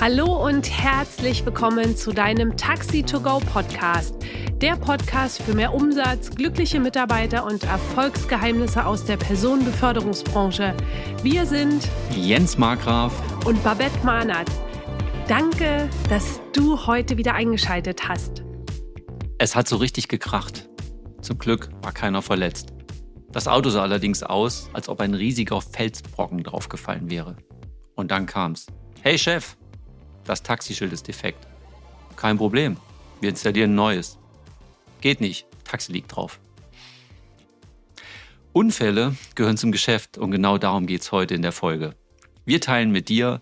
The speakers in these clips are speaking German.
Hallo und herzlich willkommen zu deinem Taxi to Go Podcast. Der Podcast für mehr Umsatz, glückliche Mitarbeiter und Erfolgsgeheimnisse aus der Personenbeförderungsbranche. Wir sind Jens Markgraf und Babette Mahnert. Danke, dass du heute wieder eingeschaltet hast. Es hat so richtig gekracht. Zum Glück war keiner verletzt. Das Auto sah allerdings aus, als ob ein riesiger Felsbrocken draufgefallen wäre. Und dann kam's. Hey Chef, das Taxischild ist defekt. Kein Problem. Wir installieren ein neues. Geht nicht. Taxi liegt drauf. Unfälle gehören zum Geschäft und genau darum geht es heute in der Folge. Wir teilen mit dir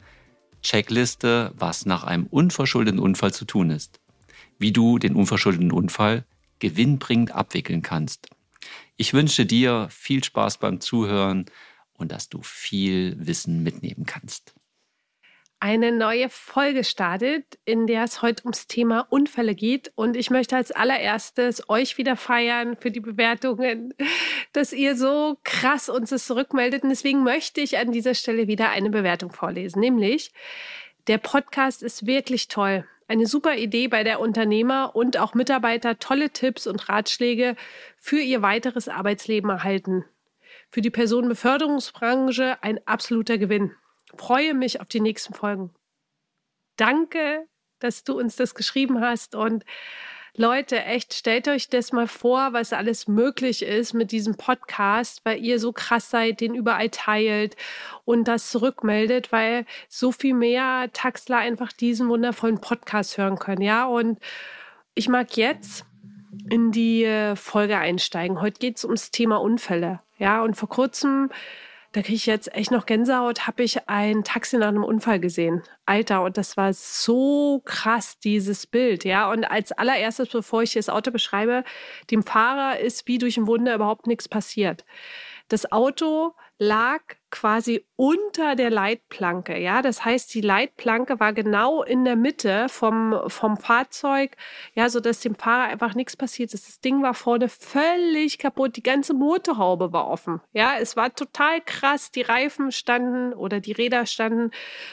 Checkliste, was nach einem unverschuldeten Unfall zu tun ist. Wie du den unverschuldeten Unfall gewinnbringend abwickeln kannst. Ich wünsche dir viel Spaß beim Zuhören und dass du viel Wissen mitnehmen kannst eine neue Folge startet, in der es heute ums Thema Unfälle geht. Und ich möchte als allererstes euch wieder feiern für die Bewertungen, dass ihr so krass uns das zurückmeldet. Und deswegen möchte ich an dieser Stelle wieder eine Bewertung vorlesen, nämlich der Podcast ist wirklich toll. Eine super Idee, bei der Unternehmer und auch Mitarbeiter tolle Tipps und Ratschläge für ihr weiteres Arbeitsleben erhalten. Für die Personenbeförderungsbranche ein absoluter Gewinn freue mich auf die nächsten Folgen. Danke, dass du uns das geschrieben hast und Leute, echt, stellt euch das mal vor, was alles möglich ist mit diesem Podcast, weil ihr so krass seid, den überall teilt und das zurückmeldet, weil so viel mehr Taxler einfach diesen wundervollen Podcast hören können. Ja, und ich mag jetzt in die äh, Folge einsteigen. Heute geht es ums Thema Unfälle. Ja, und vor kurzem da kriege ich jetzt echt noch Gänsehaut, habe ich ein Taxi nach einem Unfall gesehen. Alter, und das war so krass, dieses Bild, ja. Und als allererstes, bevor ich das Auto beschreibe, dem Fahrer ist wie durch ein Wunder überhaupt nichts passiert. Das Auto lag quasi unter der Leitplanke. Ja, das heißt, die Leitplanke war genau in der Mitte vom, vom Fahrzeug, ja, so dass dem Fahrer einfach nichts passiert ist. Das Ding war vorne völlig kaputt. Die ganze Motorhaube war offen. Ja, es war total krass. Die Reifen standen oder die Räder standen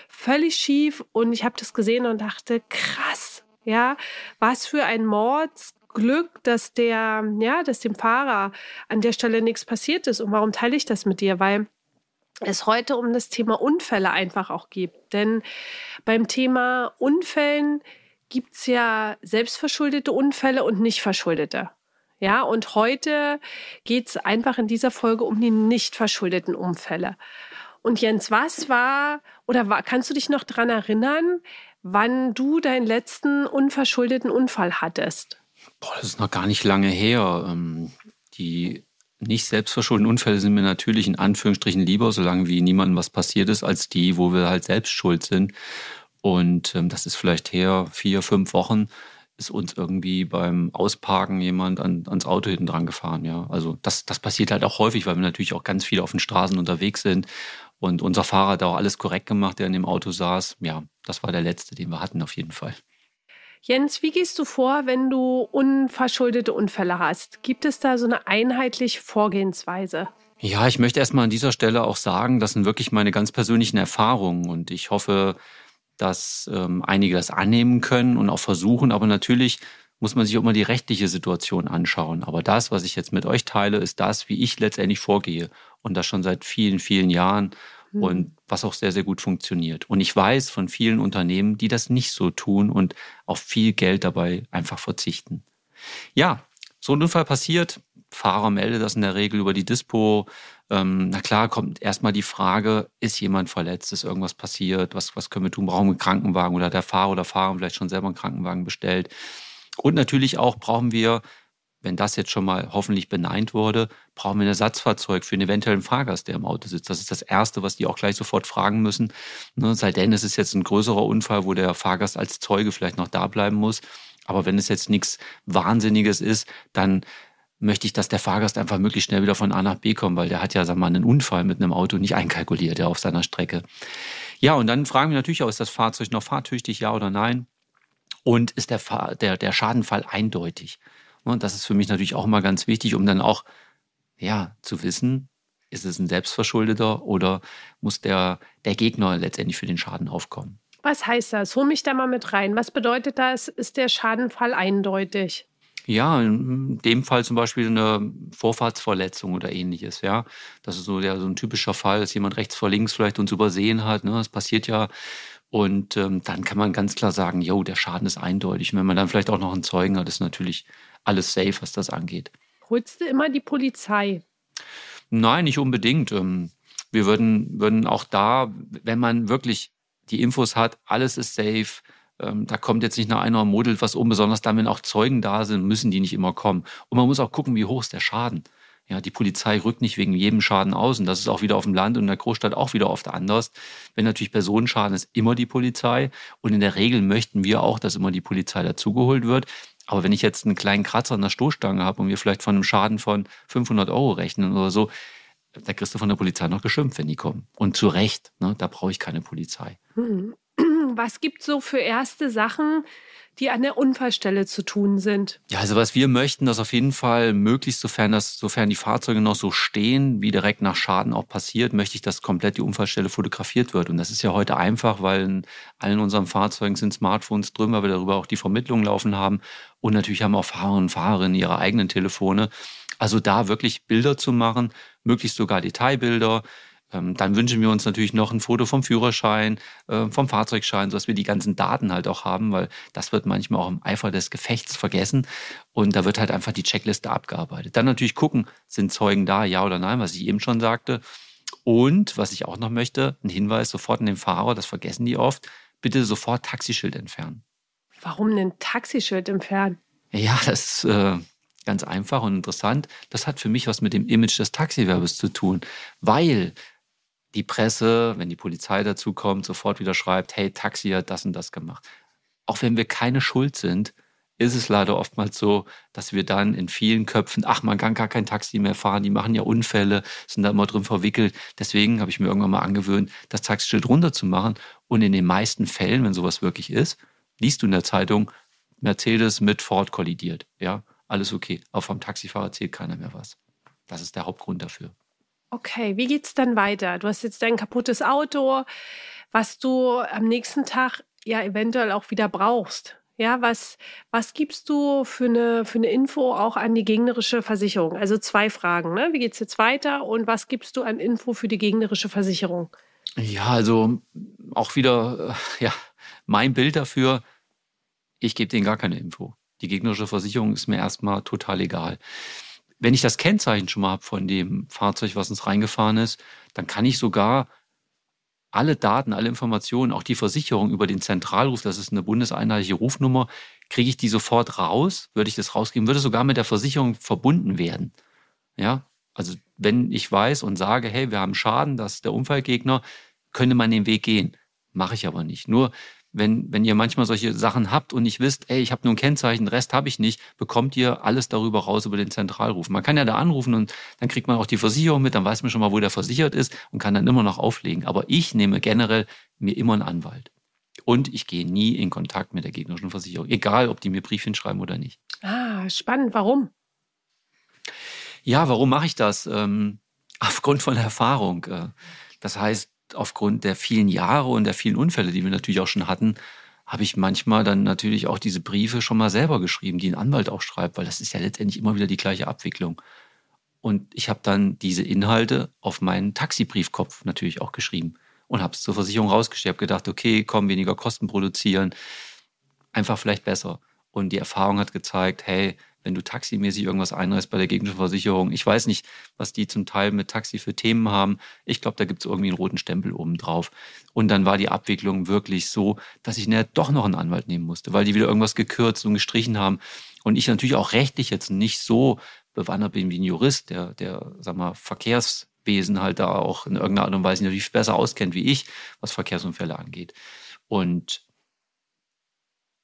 völlig schief und ich habe das gesehen und dachte, krass. Ja, was für ein Mords Glück, dass der, ja, dass dem Fahrer an der Stelle nichts passiert ist. Und warum teile ich das mit dir? Weil es heute um das Thema Unfälle einfach auch geht. Denn beim Thema Unfällen gibt es ja selbstverschuldete Unfälle und nicht verschuldete. Ja, und heute geht es einfach in dieser Folge um die nicht verschuldeten Unfälle. Und Jens, was war oder war, kannst du dich noch daran erinnern, wann du deinen letzten unverschuldeten Unfall hattest? Boah, das ist noch gar nicht lange her. Ähm, die nicht selbstverschuldeten Unfälle sind mir natürlich in Anführungsstrichen lieber, solange wie niemandem was passiert ist, als die, wo wir halt selbst schuld sind. Und ähm, das ist vielleicht her vier, fünf Wochen, ist uns irgendwie beim Ausparken jemand an, ans Auto hinten dran gefahren. Ja, also das, das passiert halt auch häufig, weil wir natürlich auch ganz viel auf den Straßen unterwegs sind. Und unser Fahrer hat auch alles korrekt gemacht, der in dem Auto saß. Ja, das war der letzte, den wir hatten auf jeden Fall. Jens, wie gehst du vor, wenn du unverschuldete Unfälle hast? Gibt es da so eine einheitliche Vorgehensweise? Ja, ich möchte erstmal an dieser Stelle auch sagen, das sind wirklich meine ganz persönlichen Erfahrungen und ich hoffe, dass ähm, einige das annehmen können und auch versuchen. Aber natürlich muss man sich auch immer die rechtliche Situation anschauen. Aber das, was ich jetzt mit euch teile, ist das, wie ich letztendlich vorgehe. Und das schon seit vielen, vielen Jahren mhm. und was auch sehr, sehr gut funktioniert. Und ich weiß von vielen Unternehmen, die das nicht so tun und auf viel Geld dabei einfach verzichten. Ja, so ein Unfall passiert. Fahrer meldet das in der Regel über die Dispo. Ähm, na klar, kommt erstmal die Frage, ist jemand verletzt, ist irgendwas passiert, was, was können wir tun, brauchen wir einen Krankenwagen oder der Fahrer oder Fahrer vielleicht schon selber einen Krankenwagen bestellt. Und natürlich auch brauchen wir wenn das jetzt schon mal hoffentlich beneint wurde, brauchen wir ein Ersatzfahrzeug für einen eventuellen Fahrgast, der im Auto sitzt. Das ist das Erste, was die auch gleich sofort fragen müssen. Ne, sei denn, es ist jetzt ein größerer Unfall, wo der Fahrgast als Zeuge vielleicht noch da bleiben muss. Aber wenn es jetzt nichts Wahnsinniges ist, dann möchte ich, dass der Fahrgast einfach möglichst schnell wieder von A nach B kommt, weil der hat ja, sagen wir mal, einen Unfall mit einem Auto nicht einkalkuliert, ja, auf seiner Strecke. Ja, und dann fragen wir natürlich auch, ist das Fahrzeug noch fahrtüchtig, ja oder nein? Und ist der, der, der Schadenfall eindeutig? Und das ist für mich natürlich auch immer ganz wichtig, um dann auch ja, zu wissen, ist es ein selbstverschuldeter oder muss der, der Gegner letztendlich für den Schaden aufkommen. Was heißt das? Hol mich da mal mit rein. Was bedeutet das? Ist der Schadenfall eindeutig? Ja, in dem Fall zum Beispiel eine Vorfahrtsverletzung oder ähnliches, ja. Das ist so der so ein typischer Fall, dass jemand rechts vor links vielleicht uns übersehen hat. Ne? Das passiert ja. Und ähm, dann kann man ganz klar sagen, jo, der Schaden ist eindeutig. Und wenn man dann vielleicht auch noch einen Zeugen hat, ist natürlich alles safe, was das angeht. Holst du immer die Polizei? Nein, nicht unbedingt. Ähm, wir würden, würden auch da, wenn man wirklich die Infos hat, alles ist safe, ähm, da kommt jetzt nicht nach einer modelt was um, besonders dann, wenn auch Zeugen da sind, müssen die nicht immer kommen. Und man muss auch gucken, wie hoch ist der Schaden. Ja, die Polizei rückt nicht wegen jedem Schaden aus und das ist auch wieder auf dem Land und in der Großstadt auch wieder oft anders. Wenn natürlich Personenschaden ist, immer die Polizei und in der Regel möchten wir auch, dass immer die Polizei dazugeholt wird. Aber wenn ich jetzt einen kleinen Kratzer an der Stoßstange habe und wir vielleicht von einem Schaden von 500 Euro rechnen oder so, da kriegst du von der Polizei noch geschimpft, wenn die kommen. Und zu Recht, ne, da brauche ich keine Polizei. Hm. Was gibt es so für erste Sachen, die an der Unfallstelle zu tun sind? Ja, also was wir möchten, dass auf jeden Fall möglichst, sofern das, sofern die Fahrzeuge noch so stehen, wie direkt nach Schaden auch passiert, möchte ich, dass komplett die Unfallstelle fotografiert wird. Und das ist ja heute einfach, weil in allen unseren Fahrzeugen sind Smartphones drin, weil wir darüber auch die Vermittlung laufen haben. Und natürlich haben auch Fahrer und Fahrerinnen ihre eigenen Telefone. Also da wirklich Bilder zu machen, möglichst sogar Detailbilder, dann wünschen wir uns natürlich noch ein Foto vom Führerschein, äh, vom Fahrzeugschein, sodass wir die ganzen Daten halt auch haben, weil das wird manchmal auch im Eifer des Gefechts vergessen. Und da wird halt einfach die Checkliste abgearbeitet. Dann natürlich gucken, sind Zeugen da, ja oder nein, was ich eben schon sagte. Und was ich auch noch möchte, ein Hinweis sofort an den Fahrer, das vergessen die oft, bitte sofort Taxischild entfernen. Warum ein Taxischild entfernen? Ja, das ist äh, ganz einfach und interessant. Das hat für mich was mit dem Image des Taxiwerbes zu tun, weil die Presse, wenn die Polizei dazu kommt, sofort wieder schreibt, hey, Taxi hat das und das gemacht. Auch wenn wir keine Schuld sind, ist es leider oftmals so, dass wir dann in vielen Köpfen, ach, man kann gar kein Taxi mehr fahren, die machen ja Unfälle, sind da immer drin verwickelt. Deswegen habe ich mir irgendwann mal angewöhnt, das Taxischild runterzumachen. Und in den meisten Fällen, wenn sowas wirklich ist, liest du in der Zeitung, Mercedes mit Ford kollidiert. Ja, alles okay. Aber vom Taxifahrer zählt keiner mehr was. Das ist der Hauptgrund dafür. Okay, wie geht's dann weiter? Du hast jetzt dein kaputtes Auto, was du am nächsten Tag ja eventuell auch wieder brauchst. Ja, was, was gibst du für eine, für eine Info auch an die gegnerische Versicherung? Also zwei Fragen, ne? Wie geht's jetzt weiter und was gibst du an Info für die gegnerische Versicherung? Ja, also auch wieder, ja, mein Bild dafür, ich gebe denen gar keine Info. Die gegnerische Versicherung ist mir erstmal total egal. Wenn ich das Kennzeichen schon mal habe von dem Fahrzeug, was uns reingefahren ist, dann kann ich sogar alle Daten, alle Informationen, auch die Versicherung über den Zentralruf, das ist eine bundeseinheitliche Rufnummer, kriege ich die sofort raus, würde ich das rausgeben, würde sogar mit der Versicherung verbunden werden. Ja, also wenn ich weiß und sage, hey, wir haben Schaden, das ist der Unfallgegner, könnte man den Weg gehen. Mache ich aber nicht. Nur wenn, wenn ihr manchmal solche Sachen habt und nicht wisst, ey, ich habe nur ein Kennzeichen, Rest habe ich nicht, bekommt ihr alles darüber raus über den Zentralruf. Man kann ja da anrufen und dann kriegt man auch die Versicherung mit, dann weiß man schon mal, wo der versichert ist und kann dann immer noch auflegen. Aber ich nehme generell mir immer einen Anwalt. Und ich gehe nie in Kontakt mit der gegnerischen Versicherung, egal ob die mir Briefchen schreiben oder nicht. Ah, spannend. Warum? Ja, warum mache ich das? Ähm, aufgrund von Erfahrung. Äh, das heißt, aufgrund der vielen Jahre und der vielen Unfälle, die wir natürlich auch schon hatten, habe ich manchmal dann natürlich auch diese Briefe schon mal selber geschrieben, die ein Anwalt auch schreibt, weil das ist ja letztendlich immer wieder die gleiche Abwicklung. Und ich habe dann diese Inhalte auf meinen Taxibriefkopf natürlich auch geschrieben und habe es zur Versicherung rausgestellt. Habe gedacht, okay, komm, weniger Kosten produzieren, einfach vielleicht besser. Und die Erfahrung hat gezeigt, hey, wenn du taximäßig irgendwas einreißt bei der gegnerischen Versicherung. Ich weiß nicht, was die zum Teil mit Taxi für Themen haben. Ich glaube, da gibt es irgendwie einen roten Stempel oben drauf. Und dann war die Abwicklung wirklich so, dass ich näher doch noch einen Anwalt nehmen musste, weil die wieder irgendwas gekürzt und gestrichen haben. Und ich natürlich auch rechtlich jetzt nicht so bewandert bin wie ein Jurist, der, der, sag mal, Verkehrswesen halt da auch in irgendeiner Art und Weise natürlich besser auskennt wie ich, was Verkehrsunfälle angeht. Und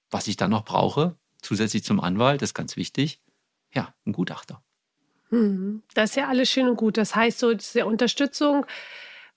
was ich dann noch brauche, zusätzlich zum Anwalt, das ist ganz wichtig, ja, ein Gutachter. Mhm. Das ist ja alles schön und gut. Das heißt, so diese Unterstützung,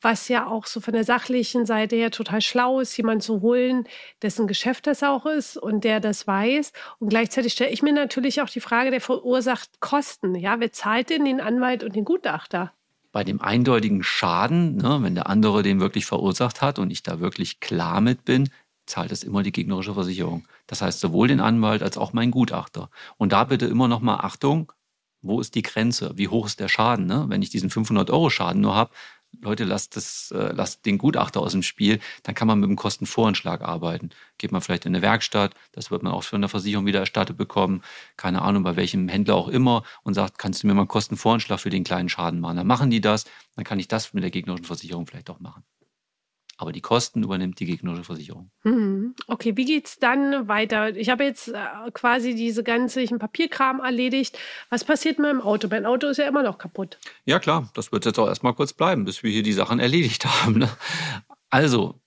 was ja auch so von der sachlichen Seite her total schlau ist, jemanden zu holen, dessen Geschäft das auch ist und der das weiß. Und gleichzeitig stelle ich mir natürlich auch die Frage, der verursacht Kosten. Ja, wer zahlt denn den Anwalt und den Gutachter? Bei dem eindeutigen Schaden, ne, wenn der andere den wirklich verursacht hat und ich da wirklich klar mit bin, zahlt es immer die gegnerische Versicherung. Das heißt sowohl den Anwalt als auch meinen Gutachter. Und da bitte immer noch mal Achtung, wo ist die Grenze? Wie hoch ist der Schaden? Ne? Wenn ich diesen 500 Euro Schaden nur habe, Leute, lasst, das, äh, lasst den Gutachter aus dem Spiel, dann kann man mit dem Kostenvoranschlag arbeiten. Geht man vielleicht in eine Werkstatt, das wird man auch von der Versicherung wieder erstattet bekommen, keine Ahnung, bei welchem Händler auch immer und sagt, kannst du mir mal einen Kostenvoranschlag für den kleinen Schaden machen? Dann machen die das, dann kann ich das mit der gegnerischen Versicherung vielleicht auch machen aber die Kosten übernimmt die gegnerische Versicherung. Mhm. Okay, wie geht es dann weiter? Ich habe jetzt äh, quasi diese ganzen Papierkram erledigt. Was passiert mit meinem Auto? Mein Auto ist ja immer noch kaputt. Ja, klar, das wird jetzt auch erstmal kurz bleiben, bis wir hier die Sachen erledigt haben. Ne? Also,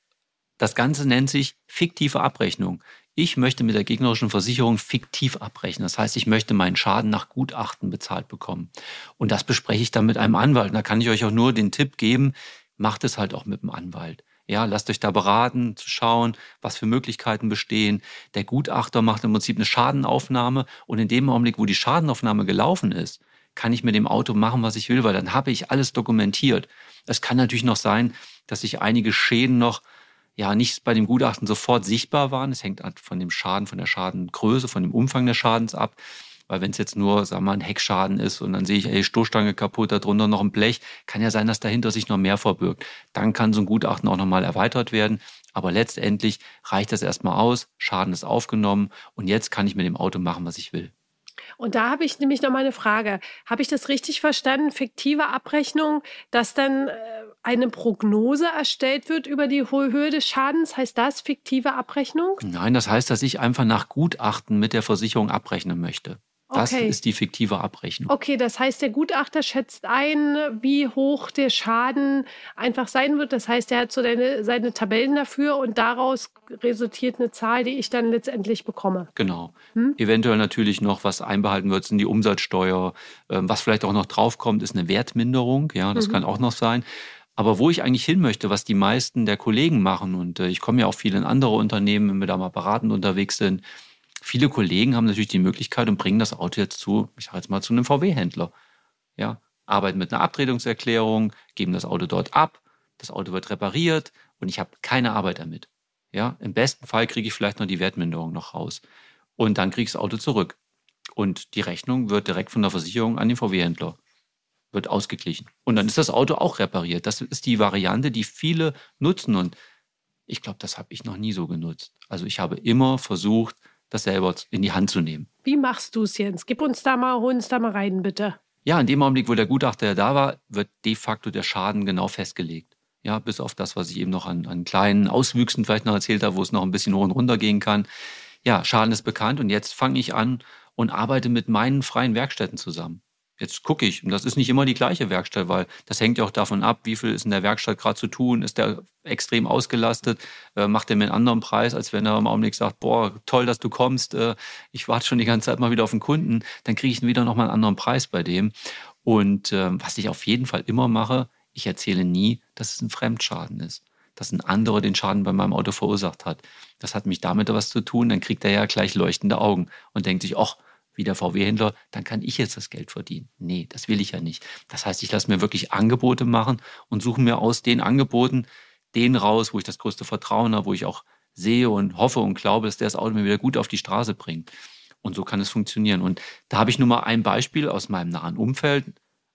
das Ganze nennt sich fiktive Abrechnung. Ich möchte mit der gegnerischen Versicherung fiktiv abrechnen. Das heißt, ich möchte meinen Schaden nach Gutachten bezahlt bekommen. Und das bespreche ich dann mit einem Anwalt. Und da kann ich euch auch nur den Tipp geben, macht es halt auch mit dem Anwalt. Ja, lasst euch da beraten, zu schauen, was für Möglichkeiten bestehen. Der Gutachter macht im Prinzip eine Schadenaufnahme und in dem Augenblick, wo die Schadenaufnahme gelaufen ist, kann ich mit dem Auto machen, was ich will, weil dann habe ich alles dokumentiert. Es kann natürlich noch sein, dass sich einige Schäden noch ja nicht bei dem Gutachten sofort sichtbar waren. Es hängt von dem Schaden, von der Schadengröße, von dem Umfang des Schadens ab. Weil wenn es jetzt nur, sagen wir mal, ein Heckschaden ist und dann sehe ich, ey, Stoßstange kaputt, darunter noch ein Blech, kann ja sein, dass dahinter sich noch mehr verbirgt. Dann kann so ein Gutachten auch nochmal erweitert werden. Aber letztendlich reicht das erstmal aus, Schaden ist aufgenommen und jetzt kann ich mit dem Auto machen, was ich will. Und da habe ich nämlich noch mal eine Frage. Habe ich das richtig verstanden? Fiktive Abrechnung, dass dann äh, eine Prognose erstellt wird über die hohe Höhe des Schadens? Heißt das fiktive Abrechnung? Nein, das heißt, dass ich einfach nach Gutachten mit der Versicherung abrechnen möchte. Das okay. ist die fiktive Abrechnung. Okay, das heißt, der Gutachter schätzt ein, wie hoch der Schaden einfach sein wird. Das heißt, er hat so seine, seine Tabellen dafür und daraus resultiert eine Zahl, die ich dann letztendlich bekomme. Genau. Hm? Eventuell natürlich noch, was einbehalten wird, sind die Umsatzsteuer. Ähm, was vielleicht auch noch draufkommt, ist eine Wertminderung. Ja, das mhm. kann auch noch sein. Aber wo ich eigentlich hin möchte, was die meisten der Kollegen machen, und äh, ich komme ja auch viel in andere Unternehmen, wenn wir da mal beratend unterwegs sind, viele Kollegen haben natürlich die Möglichkeit und bringen das Auto jetzt zu, ich sage jetzt mal, zu einem VW-Händler. Ja, arbeiten mit einer Abtretungserklärung, geben das Auto dort ab, das Auto wird repariert und ich habe keine Arbeit damit. Ja, im besten Fall kriege ich vielleicht noch die Wertminderung noch raus. Und dann kriege ich das Auto zurück. Und die Rechnung wird direkt von der Versicherung an den VW-Händler wird ausgeglichen. Und dann ist das Auto auch repariert. Das ist die Variante, die viele nutzen. Und ich glaube, das habe ich noch nie so genutzt. Also ich habe immer versucht, das selber in die Hand zu nehmen. Wie machst du es, Jens? Gib uns da mal, hol uns da mal rein, bitte. Ja, in dem Augenblick, wo der Gutachter da war, wird de facto der Schaden genau festgelegt. Ja, bis auf das, was ich eben noch an, an kleinen Auswüchsen vielleicht noch erzählt habe, wo es noch ein bisschen hoch und runter gehen kann. Ja, Schaden ist bekannt und jetzt fange ich an und arbeite mit meinen freien Werkstätten zusammen. Jetzt gucke ich, und das ist nicht immer die gleiche Werkstatt, weil das hängt ja auch davon ab, wie viel ist in der Werkstatt gerade zu tun, ist der extrem ausgelastet, äh, macht er mir einen anderen Preis, als wenn er im Augenblick sagt, boah, toll, dass du kommst, äh, ich warte schon die ganze Zeit mal wieder auf den Kunden, dann kriege ich wieder nochmal einen anderen Preis bei dem. Und äh, was ich auf jeden Fall immer mache, ich erzähle nie, dass es ein Fremdschaden ist. Dass ein anderer den Schaden bei meinem Auto verursacht hat. Das hat mich damit was zu tun, dann kriegt er ja gleich leuchtende Augen und denkt sich, ach, wie der VW-Händler, dann kann ich jetzt das Geld verdienen. Nee, das will ich ja nicht. Das heißt, ich lasse mir wirklich Angebote machen und suche mir aus den Angeboten den raus, wo ich das größte Vertrauen habe, wo ich auch sehe und hoffe und glaube, dass der das Auto mir wieder gut auf die Straße bringt. Und so kann es funktionieren. Und da habe ich nur mal ein Beispiel aus meinem nahen Umfeld.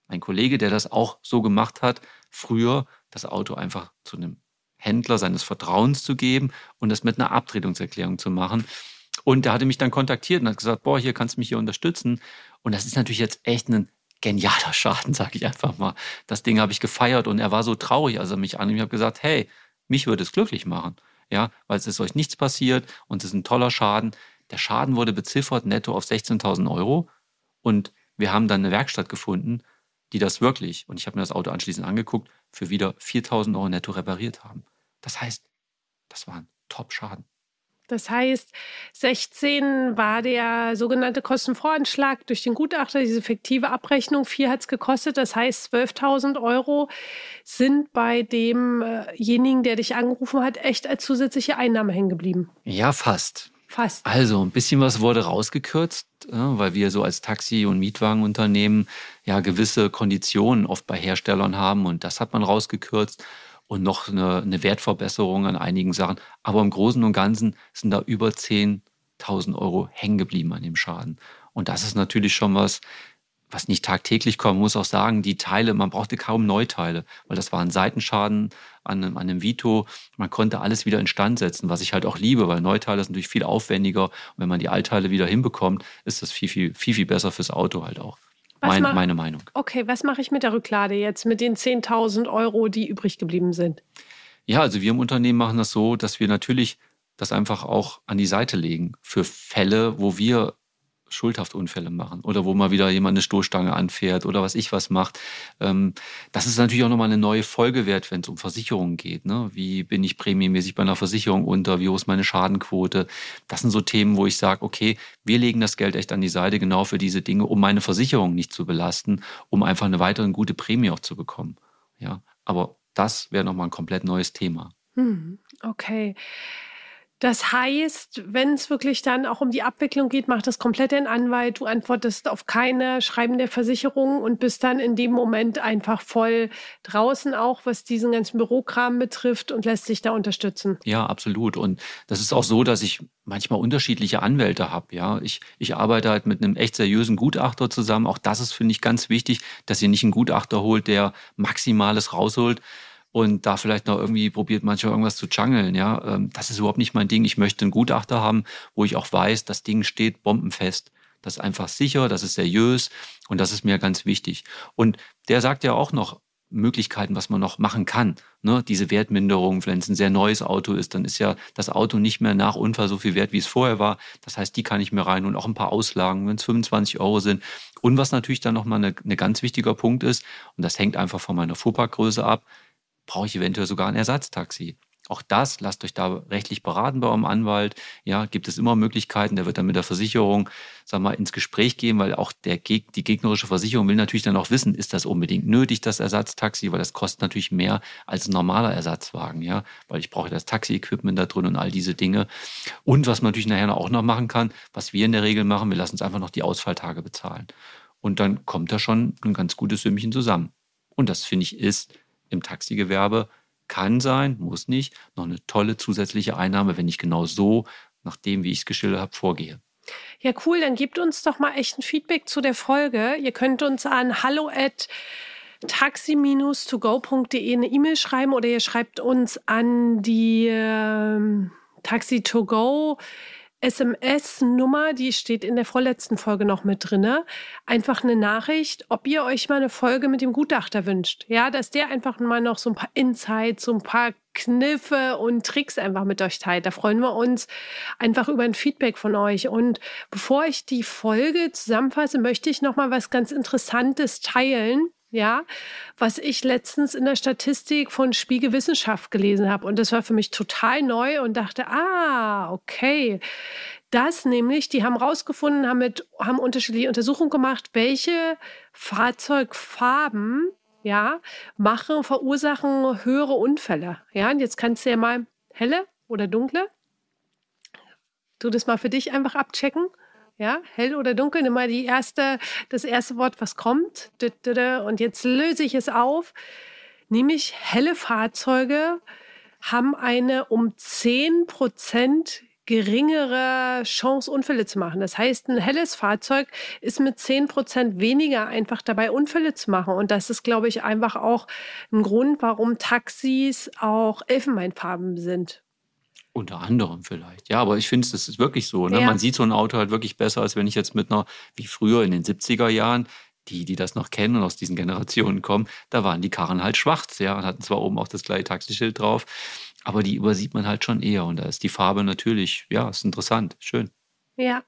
Ein Kollege, der das auch so gemacht hat, früher das Auto einfach zu einem Händler seines Vertrauens zu geben und das mit einer Abtretungserklärung zu machen. Und der hatte mich dann kontaktiert und hat gesagt, boah, hier kannst du mich hier unterstützen. Und das ist natürlich jetzt echt ein genialer Schaden, sage ich einfach mal. Das Ding habe ich gefeiert und er war so traurig, als er mich an. Ich habe gesagt, hey, mich würde es glücklich machen, ja, weil es ist euch nichts passiert und es ist ein toller Schaden. Der Schaden wurde beziffert netto auf 16.000 Euro und wir haben dann eine Werkstatt gefunden, die das wirklich, und ich habe mir das Auto anschließend angeguckt, für wieder 4.000 Euro netto repariert haben. Das heißt, das war ein Top-Schaden. Das heißt, 16 war der sogenannte Kostenvoranschlag durch den Gutachter, diese fiktive Abrechnung. 4 hat es gekostet. Das heißt, 12.000 Euro sind bei demjenigen, der dich angerufen hat, echt als zusätzliche Einnahme hängen geblieben. Ja, fast. Fast. Also ein bisschen was wurde rausgekürzt, weil wir so als Taxi- und Mietwagenunternehmen ja gewisse Konditionen oft bei Herstellern haben und das hat man rausgekürzt. Und noch eine, eine Wertverbesserung an einigen Sachen. Aber im Großen und Ganzen sind da über 10.000 Euro hängen geblieben an dem Schaden. Und das ist natürlich schon was, was nicht tagtäglich kommt. Man muss auch sagen, die Teile, man brauchte kaum Neuteile, weil das war ein Seitenschaden an einem, an einem Vito. Man konnte alles wieder instand setzen, was ich halt auch liebe, weil Neuteile sind natürlich viel aufwendiger. Und wenn man die Altteile wieder hinbekommt, ist das viel, viel, viel, viel besser fürs Auto halt auch. Mein, meine Meinung. Okay, was mache ich mit der Rücklade jetzt, mit den 10.000 Euro, die übrig geblieben sind? Ja, also wir im Unternehmen machen das so, dass wir natürlich das einfach auch an die Seite legen für Fälle, wo wir Schuldhaftunfälle machen oder wo mal wieder jemand eine Stoßstange anfährt oder was ich was macht. Ähm, das ist natürlich auch nochmal eine neue Folge wert, wenn es um Versicherungen geht. Ne? Wie bin ich prämiemäßig bei einer Versicherung unter? Wie hoch ist meine Schadenquote? Das sind so Themen, wo ich sage, okay, wir legen das Geld echt an die Seite genau für diese Dinge, um meine Versicherung nicht zu belasten, um einfach eine weitere gute Prämie auch zu bekommen. Ja, aber das wäre nochmal ein komplett neues Thema. Hm, okay. Das heißt, wenn es wirklich dann auch um die Abwicklung geht, macht das komplett ein Anwalt. Du antwortest auf keine Schreiben der Versicherung und bist dann in dem Moment einfach voll draußen auch, was diesen ganzen Bürokram betrifft und lässt sich da unterstützen. Ja, absolut. Und das ist auch so, dass ich manchmal unterschiedliche Anwälte habe. Ja, ich, ich arbeite halt mit einem echt seriösen Gutachter zusammen. Auch das ist, finde ich, ganz wichtig, dass ihr nicht einen Gutachter holt, der Maximales rausholt und da vielleicht noch irgendwie probiert manchmal irgendwas zu jungeln, ja. Ähm, das ist überhaupt nicht mein Ding. Ich möchte einen Gutachter haben, wo ich auch weiß, das Ding steht bombenfest. Das ist einfach sicher, das ist seriös und das ist mir ganz wichtig. Und der sagt ja auch noch Möglichkeiten, was man noch machen kann. Ne? Diese Wertminderung, wenn es ein sehr neues Auto ist, dann ist ja das Auto nicht mehr nach Unfall so viel wert, wie es vorher war. Das heißt, die kann ich mir rein und auch ein paar Auslagen, wenn es 25 Euro sind. Und was natürlich dann nochmal eine, eine ganz wichtiger Punkt ist, und das hängt einfach von meiner Fuhrparkgröße ab, brauche ich eventuell sogar ein Ersatztaxi. Auch das, lasst euch da rechtlich beraten bei eurem Anwalt. Ja, gibt es immer Möglichkeiten. Der wird dann mit der Versicherung, sag mal, ins Gespräch gehen, weil auch der, die gegnerische Versicherung will natürlich dann auch wissen, ist das unbedingt nötig, das Ersatztaxi, weil das kostet natürlich mehr als ein normaler Ersatzwagen, ja, weil ich brauche das Taxi-Equipment da drin und all diese Dinge. Und was man natürlich nachher auch noch machen kann, was wir in der Regel machen, wir lassen uns einfach noch die Ausfalltage bezahlen. Und dann kommt da schon ein ganz gutes Sümmchen zusammen. Und das finde ich ist im Taxigewerbe kann sein, muss nicht, noch eine tolle zusätzliche Einnahme, wenn ich genau so, nach dem, wie ich es geschildert habe, vorgehe. Ja, cool. Dann gebt uns doch mal echt ein Feedback zu der Folge. Ihr könnt uns an hallo at taxi-togo.de eine E-Mail schreiben oder ihr schreibt uns an die äh, Taxi to go SMS-Nummer, die steht in der vorletzten Folge noch mit drinne. Einfach eine Nachricht, ob ihr euch mal eine Folge mit dem Gutachter wünscht. Ja, dass der einfach mal noch so ein paar Insights, so ein paar Kniffe und Tricks einfach mit euch teilt. Da freuen wir uns einfach über ein Feedback von euch. Und bevor ich die Folge zusammenfasse, möchte ich noch mal was ganz Interessantes teilen ja, was ich letztens in der Statistik von Spiegel Wissenschaft gelesen habe. Und das war für mich total neu und dachte, ah, okay. Das nämlich, die haben rausgefunden, haben, mit, haben unterschiedliche Untersuchungen gemacht, welche Fahrzeugfarben ja, machen, verursachen höhere Unfälle. Ja, und jetzt kannst du ja mal helle oder dunkle. Du das mal für dich einfach abchecken. Ja, hell oder dunkel, nimm mal die erste, das erste Wort, was kommt. Und jetzt löse ich es auf. Nämlich helle Fahrzeuge haben eine um 10 Prozent geringere Chance, Unfälle zu machen. Das heißt, ein helles Fahrzeug ist mit 10 Prozent weniger einfach dabei, Unfälle zu machen. Und das ist, glaube ich, einfach auch ein Grund, warum Taxis auch Elfenbeinfarben sind. Unter anderem vielleicht. Ja, aber ich finde, es ist wirklich so. Ne? Ja. Man sieht so ein Auto halt wirklich besser, als wenn ich jetzt mit einer, wie früher in den 70er Jahren, die, die das noch kennen und aus diesen Generationen kommen, da waren die Karren halt schwarz, ja, und hatten zwar oben auch das gleiche Taxischild drauf, aber die übersieht man halt schon eher. Und da ist die Farbe natürlich, ja, ist interessant, schön. Ja.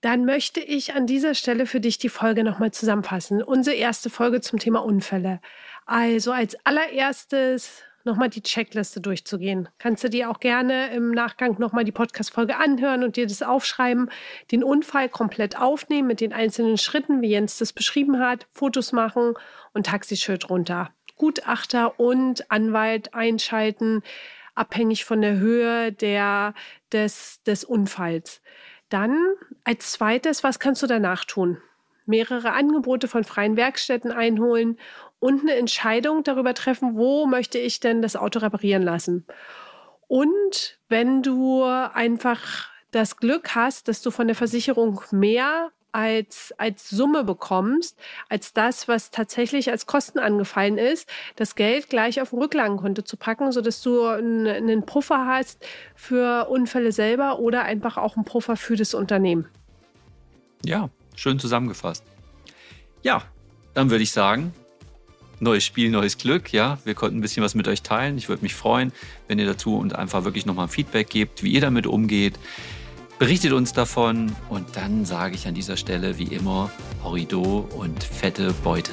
Dann möchte ich an dieser Stelle für dich die Folge nochmal zusammenfassen. Unsere erste Folge zum Thema Unfälle. Also als allererstes nochmal die Checkliste durchzugehen. Kannst du dir auch gerne im Nachgang nochmal die Podcast-Folge anhören und dir das aufschreiben, den Unfall komplett aufnehmen mit den einzelnen Schritten, wie Jens das beschrieben hat, Fotos machen und Taxischild runter. Gutachter und Anwalt einschalten, abhängig von der Höhe der, des, des Unfalls. Dann als zweites, was kannst du danach tun? Mehrere Angebote von freien Werkstätten einholen und eine Entscheidung darüber treffen, wo möchte ich denn das Auto reparieren lassen. Und wenn du einfach das Glück hast, dass du von der Versicherung mehr als, als Summe bekommst, als das, was tatsächlich als Kosten angefallen ist, das Geld gleich auf ein Rücklagenkonto zu packen, sodass du einen Puffer hast für Unfälle selber oder einfach auch einen Puffer für das Unternehmen. Ja, schön zusammengefasst. Ja, dann würde ich sagen, neues Spiel, neues Glück. Ja, wir konnten ein bisschen was mit euch teilen. Ich würde mich freuen, wenn ihr dazu und einfach wirklich nochmal Feedback gebt, wie ihr damit umgeht. Berichtet uns davon und dann sage ich an dieser Stelle wie immer Horrido und fette Beute.